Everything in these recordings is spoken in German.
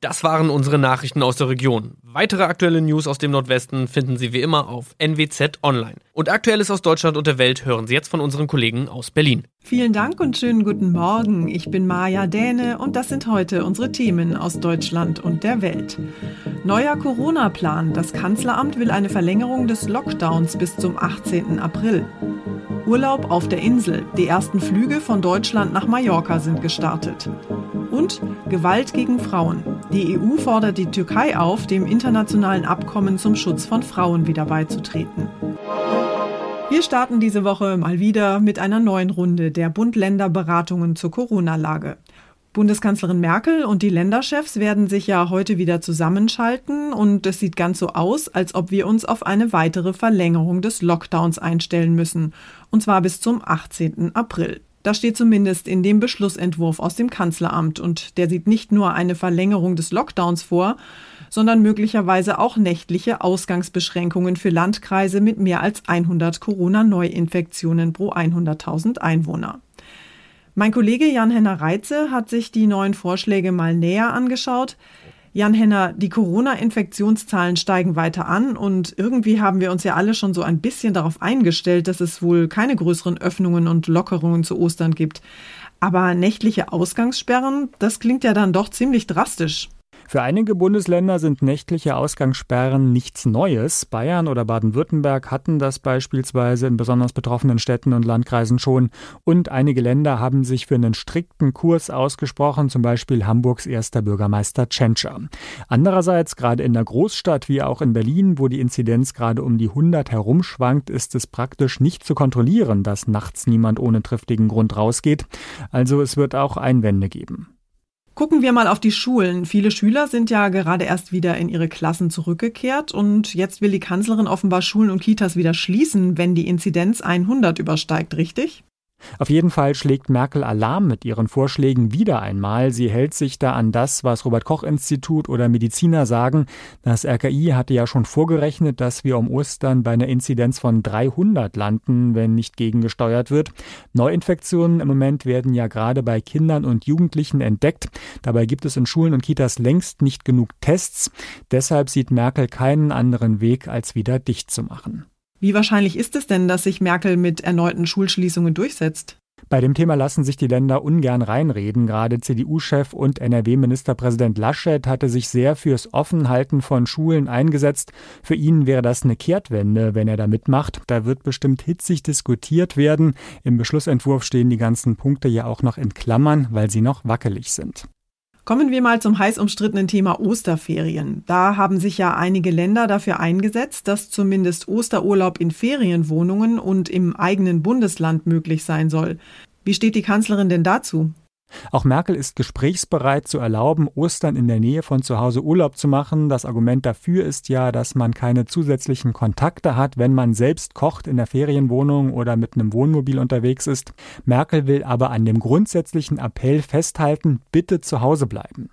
Das waren unsere Nachrichten aus der Region. Weitere aktuelle News aus dem Nordwesten finden Sie wie immer auf NWZ Online. Und Aktuelles aus Deutschland und der Welt hören Sie jetzt von unseren Kollegen aus Berlin. Vielen Dank und schönen guten Morgen. Ich bin Maja Däne und das sind heute unsere Themen aus Deutschland und der Welt. Neuer Corona-Plan. Das Kanzleramt will eine Verlängerung des Lockdowns bis zum 18. April. Urlaub auf der Insel. Die ersten Flüge von Deutschland nach Mallorca sind gestartet. Und Gewalt gegen Frauen. Die EU fordert die Türkei auf, dem internationalen Abkommen zum Schutz von Frauen wieder beizutreten. Wir starten diese Woche mal wieder mit einer neuen Runde der Bund-Länder-Beratungen zur Corona-Lage. Bundeskanzlerin Merkel und die Länderchefs werden sich ja heute wieder zusammenschalten und es sieht ganz so aus, als ob wir uns auf eine weitere Verlängerung des Lockdowns einstellen müssen, und zwar bis zum 18. April. Das steht zumindest in dem Beschlussentwurf aus dem Kanzleramt und der sieht nicht nur eine Verlängerung des Lockdowns vor, sondern möglicherweise auch nächtliche Ausgangsbeschränkungen für Landkreise mit mehr als 100 Corona-Neuinfektionen pro 100.000 Einwohner. Mein Kollege Jan-Henner Reitze hat sich die neuen Vorschläge mal näher angeschaut. Jan Henner, die Corona-Infektionszahlen steigen weiter an und irgendwie haben wir uns ja alle schon so ein bisschen darauf eingestellt, dass es wohl keine größeren Öffnungen und Lockerungen zu Ostern gibt. Aber nächtliche Ausgangssperren, das klingt ja dann doch ziemlich drastisch. Für einige Bundesländer sind nächtliche Ausgangssperren nichts Neues. Bayern oder Baden-Württemberg hatten das beispielsweise in besonders betroffenen Städten und Landkreisen schon. Und einige Länder haben sich für einen strikten Kurs ausgesprochen, zum Beispiel Hamburgs erster Bürgermeister Tschentscher. Andererseits, gerade in der Großstadt wie auch in Berlin, wo die Inzidenz gerade um die 100 herumschwankt, ist es praktisch nicht zu kontrollieren, dass nachts niemand ohne triftigen Grund rausgeht. Also es wird auch Einwände geben. Gucken wir mal auf die Schulen. Viele Schüler sind ja gerade erst wieder in ihre Klassen zurückgekehrt und jetzt will die Kanzlerin offenbar Schulen und Kitas wieder schließen, wenn die Inzidenz 100 übersteigt, richtig? Auf jeden Fall schlägt Merkel Alarm mit ihren Vorschlägen wieder einmal. Sie hält sich da an das, was Robert Koch Institut oder Mediziner sagen. Das RKI hatte ja schon vorgerechnet, dass wir um Ostern bei einer Inzidenz von 300 landen, wenn nicht gegengesteuert wird. Neuinfektionen im Moment werden ja gerade bei Kindern und Jugendlichen entdeckt. Dabei gibt es in Schulen und Kitas längst nicht genug Tests. Deshalb sieht Merkel keinen anderen Weg, als wieder dicht zu machen. Wie wahrscheinlich ist es denn, dass sich Merkel mit erneuten Schulschließungen durchsetzt? Bei dem Thema lassen sich die Länder ungern reinreden. Gerade CDU-Chef und NRW-Ministerpräsident Laschet hatte sich sehr fürs Offenhalten von Schulen eingesetzt. Für ihn wäre das eine Kehrtwende, wenn er da mitmacht. Da wird bestimmt hitzig diskutiert werden. Im Beschlussentwurf stehen die ganzen Punkte ja auch noch in Klammern, weil sie noch wackelig sind. Kommen wir mal zum heiß umstrittenen Thema Osterferien. Da haben sich ja einige Länder dafür eingesetzt, dass zumindest Osterurlaub in Ferienwohnungen und im eigenen Bundesland möglich sein soll. Wie steht die Kanzlerin denn dazu? Auch Merkel ist gesprächsbereit zu erlauben, Ostern in der Nähe von zu Hause Urlaub zu machen. Das Argument dafür ist ja, dass man keine zusätzlichen Kontakte hat, wenn man selbst kocht in der Ferienwohnung oder mit einem Wohnmobil unterwegs ist. Merkel will aber an dem grundsätzlichen Appell festhalten, bitte zu Hause bleiben.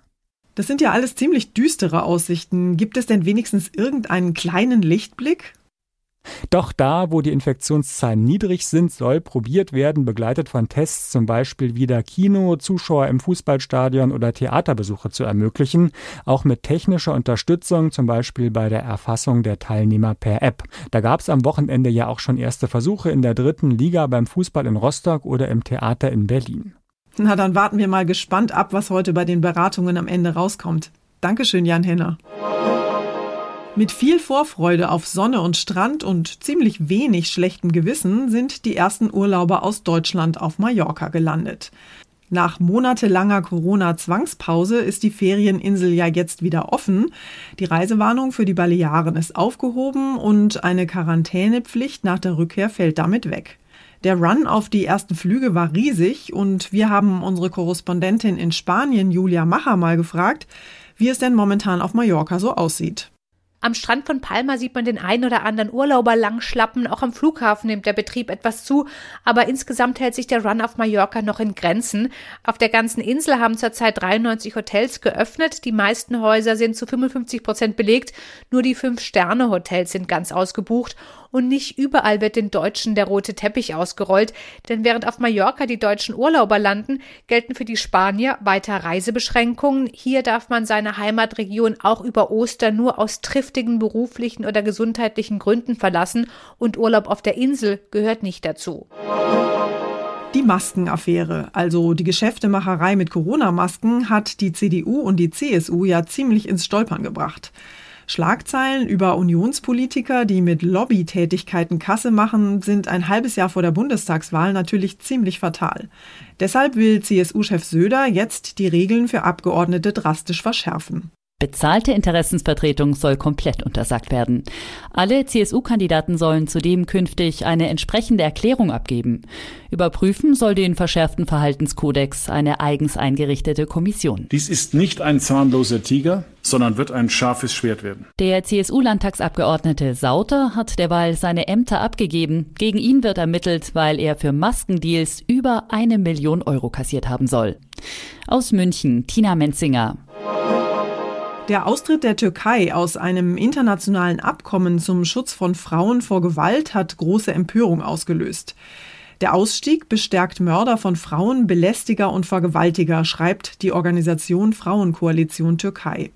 Das sind ja alles ziemlich düstere Aussichten. Gibt es denn wenigstens irgendeinen kleinen Lichtblick? Doch da, wo die Infektionszahlen niedrig sind, soll probiert werden, begleitet von Tests zum Beispiel wieder Kino, Zuschauer im Fußballstadion oder Theaterbesuche zu ermöglichen, auch mit technischer Unterstützung, zum Beispiel bei der Erfassung der Teilnehmer per App. Da gab es am Wochenende ja auch schon erste Versuche in der dritten Liga beim Fußball in Rostock oder im Theater in Berlin. Na, dann warten wir mal gespannt ab, was heute bei den Beratungen am Ende rauskommt. Dankeschön, Jan Henner. Mit viel Vorfreude auf Sonne und Strand und ziemlich wenig schlechtem Gewissen sind die ersten Urlauber aus Deutschland auf Mallorca gelandet. Nach monatelanger Corona-Zwangspause ist die Ferieninsel ja jetzt wieder offen. Die Reisewarnung für die Balearen ist aufgehoben und eine Quarantänepflicht nach der Rückkehr fällt damit weg. Der Run auf die ersten Flüge war riesig und wir haben unsere Korrespondentin in Spanien, Julia Macher, mal gefragt, wie es denn momentan auf Mallorca so aussieht. Am Strand von Palma sieht man den einen oder anderen Urlauber langschlappen, auch am Flughafen nimmt der Betrieb etwas zu, aber insgesamt hält sich der Run auf Mallorca noch in Grenzen. Auf der ganzen Insel haben zurzeit 93 Hotels geöffnet, die meisten Häuser sind zu 55 Prozent belegt, nur die Fünf-Sterne-Hotels sind ganz ausgebucht. Und nicht überall wird den Deutschen der rote Teppich ausgerollt, denn während auf Mallorca die deutschen Urlauber landen, gelten für die Spanier weiter Reisebeschränkungen. Hier darf man seine Heimatregion auch über Ostern nur aus triftigen beruflichen oder gesundheitlichen Gründen verlassen und Urlaub auf der Insel gehört nicht dazu. Die Maskenaffäre, also die Geschäftemacherei mit Corona-Masken, hat die CDU und die CSU ja ziemlich ins Stolpern gebracht. Schlagzeilen über Unionspolitiker, die mit Lobbytätigkeiten Kasse machen, sind ein halbes Jahr vor der Bundestagswahl natürlich ziemlich fatal. Deshalb will CSU-Chef Söder jetzt die Regeln für Abgeordnete drastisch verschärfen. Bezahlte Interessensvertretung soll komplett untersagt werden. Alle CSU-Kandidaten sollen zudem künftig eine entsprechende Erklärung abgeben. Überprüfen soll den verschärften Verhaltenskodex eine eigens eingerichtete Kommission. Dies ist nicht ein zahnloser Tiger, sondern wird ein scharfes Schwert werden. Der CSU-Landtagsabgeordnete Sauter hat derweil seine Ämter abgegeben. Gegen ihn wird ermittelt, weil er für Maskendeals über eine Million Euro kassiert haben soll. Aus München, Tina Menzinger. Der Austritt der Türkei aus einem internationalen Abkommen zum Schutz von Frauen vor Gewalt hat große Empörung ausgelöst. Der Ausstieg bestärkt Mörder von Frauen, Belästiger und Vergewaltiger, schreibt die Organisation Frauenkoalition Türkei.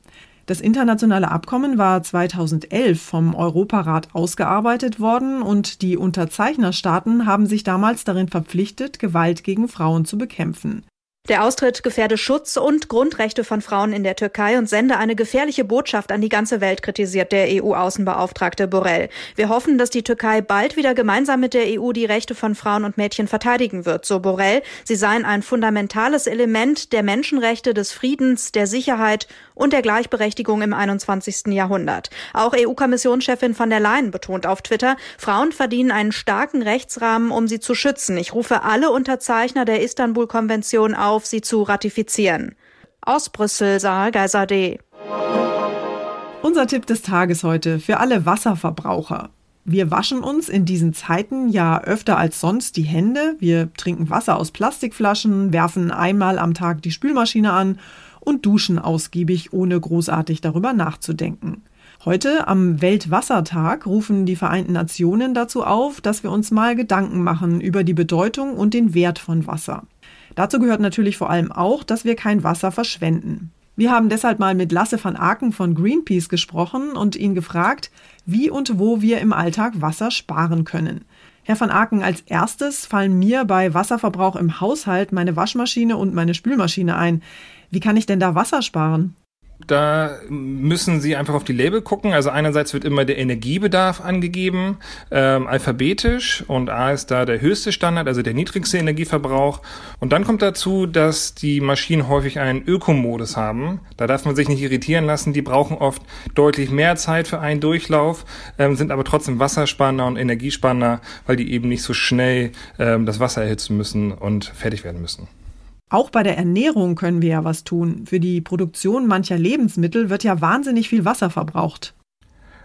Das internationale Abkommen war 2011 vom Europarat ausgearbeitet worden und die Unterzeichnerstaaten haben sich damals darin verpflichtet, Gewalt gegen Frauen zu bekämpfen. Der Austritt gefährde Schutz und Grundrechte von Frauen in der Türkei und sende eine gefährliche Botschaft an die ganze Welt, kritisiert der EU-Außenbeauftragte Borrell. Wir hoffen, dass die Türkei bald wieder gemeinsam mit der EU die Rechte von Frauen und Mädchen verteidigen wird, so Borrell. Sie seien ein fundamentales Element der Menschenrechte, des Friedens, der Sicherheit und der Gleichberechtigung im 21. Jahrhundert. Auch EU-Kommissionschefin von der Leyen betont auf Twitter, Frauen verdienen einen starken Rechtsrahmen, um sie zu schützen. Ich rufe alle Unterzeichner der Istanbul-Konvention auf, sie zu ratifizieren. Aus Brüssel, Sarah Geiser-D. Unser Tipp des Tages heute für alle Wasserverbraucher. Wir waschen uns in diesen Zeiten ja öfter als sonst die Hände. Wir trinken Wasser aus Plastikflaschen, werfen einmal am Tag die Spülmaschine an und duschen ausgiebig, ohne großartig darüber nachzudenken. Heute am Weltwassertag rufen die Vereinten Nationen dazu auf, dass wir uns mal Gedanken machen über die Bedeutung und den Wert von Wasser. Dazu gehört natürlich vor allem auch, dass wir kein Wasser verschwenden. Wir haben deshalb mal mit Lasse van Aken von Greenpeace gesprochen und ihn gefragt, wie und wo wir im Alltag Wasser sparen können. Herr van Aken, als erstes fallen mir bei Wasserverbrauch im Haushalt meine Waschmaschine und meine Spülmaschine ein. Wie kann ich denn da Wasser sparen? Da müssen Sie einfach auf die Label gucken. Also einerseits wird immer der Energiebedarf angegeben, ähm, alphabetisch und A ist da der höchste Standard, also der niedrigste Energieverbrauch. Und dann kommt dazu, dass die Maschinen häufig einen Ökomodus haben. Da darf man sich nicht irritieren lassen. Die brauchen oft deutlich mehr Zeit für einen Durchlauf, ähm, sind aber trotzdem wassersparender und energiesparender, weil die eben nicht so schnell ähm, das Wasser erhitzen müssen und fertig werden müssen. Auch bei der Ernährung können wir ja was tun. Für die Produktion mancher Lebensmittel wird ja wahnsinnig viel Wasser verbraucht.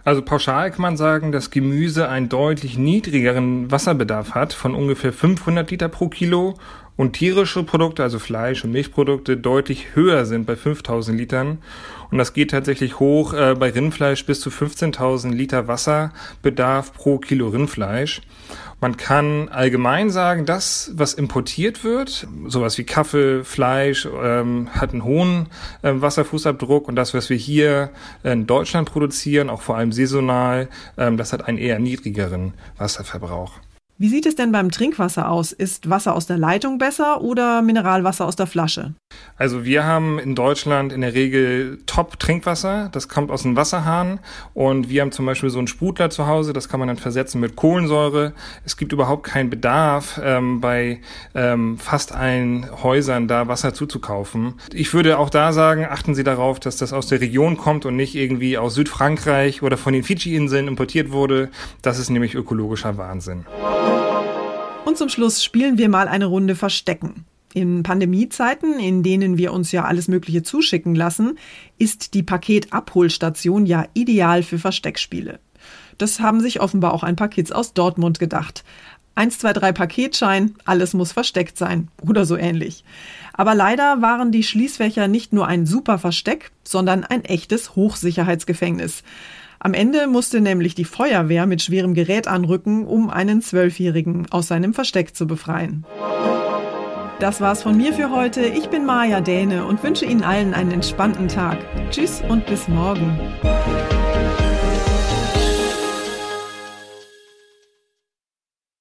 Also pauschal kann man sagen, dass Gemüse einen deutlich niedrigeren Wasserbedarf hat von ungefähr 500 Liter pro Kilo und tierische Produkte, also Fleisch und Milchprodukte, deutlich höher sind bei 5000 Litern. Und das geht tatsächlich hoch äh, bei Rindfleisch bis zu 15.000 Liter Wasserbedarf pro Kilo Rindfleisch. Man kann allgemein sagen, das, was importiert wird, sowas wie Kaffee, Fleisch, ähm, hat einen hohen äh, Wasserfußabdruck und das, was wir hier in Deutschland produzieren, auch vor allem saisonal, ähm, das hat einen eher niedrigeren Wasserverbrauch. Wie sieht es denn beim Trinkwasser aus? Ist Wasser aus der Leitung besser oder Mineralwasser aus der Flasche? Also wir haben in Deutschland in der Regel Top-Trinkwasser. Das kommt aus dem Wasserhahn. Und wir haben zum Beispiel so einen Sprudler zu Hause. Das kann man dann versetzen mit Kohlensäure. Es gibt überhaupt keinen Bedarf, ähm, bei ähm, fast allen Häusern da Wasser zuzukaufen. Ich würde auch da sagen, achten Sie darauf, dass das aus der Region kommt und nicht irgendwie aus Südfrankreich oder von den Fidschi-Inseln importiert wurde. Das ist nämlich ökologischer Wahnsinn. Und zum Schluss spielen wir mal eine Runde Verstecken. In Pandemiezeiten, in denen wir uns ja alles Mögliche zuschicken lassen, ist die Paketabholstation ja ideal für Versteckspiele. Das haben sich offenbar auch ein paar Kids aus Dortmund gedacht. 1, 2, 3 Paketschein, alles muss versteckt sein oder so ähnlich. Aber leider waren die Schließfächer nicht nur ein super Versteck, sondern ein echtes Hochsicherheitsgefängnis. Am Ende musste nämlich die Feuerwehr mit schwerem Gerät anrücken, um einen Zwölfjährigen aus seinem Versteck zu befreien. Das war's von mir für heute. Ich bin Maja Däne und wünsche Ihnen allen einen entspannten Tag. Tschüss und bis morgen.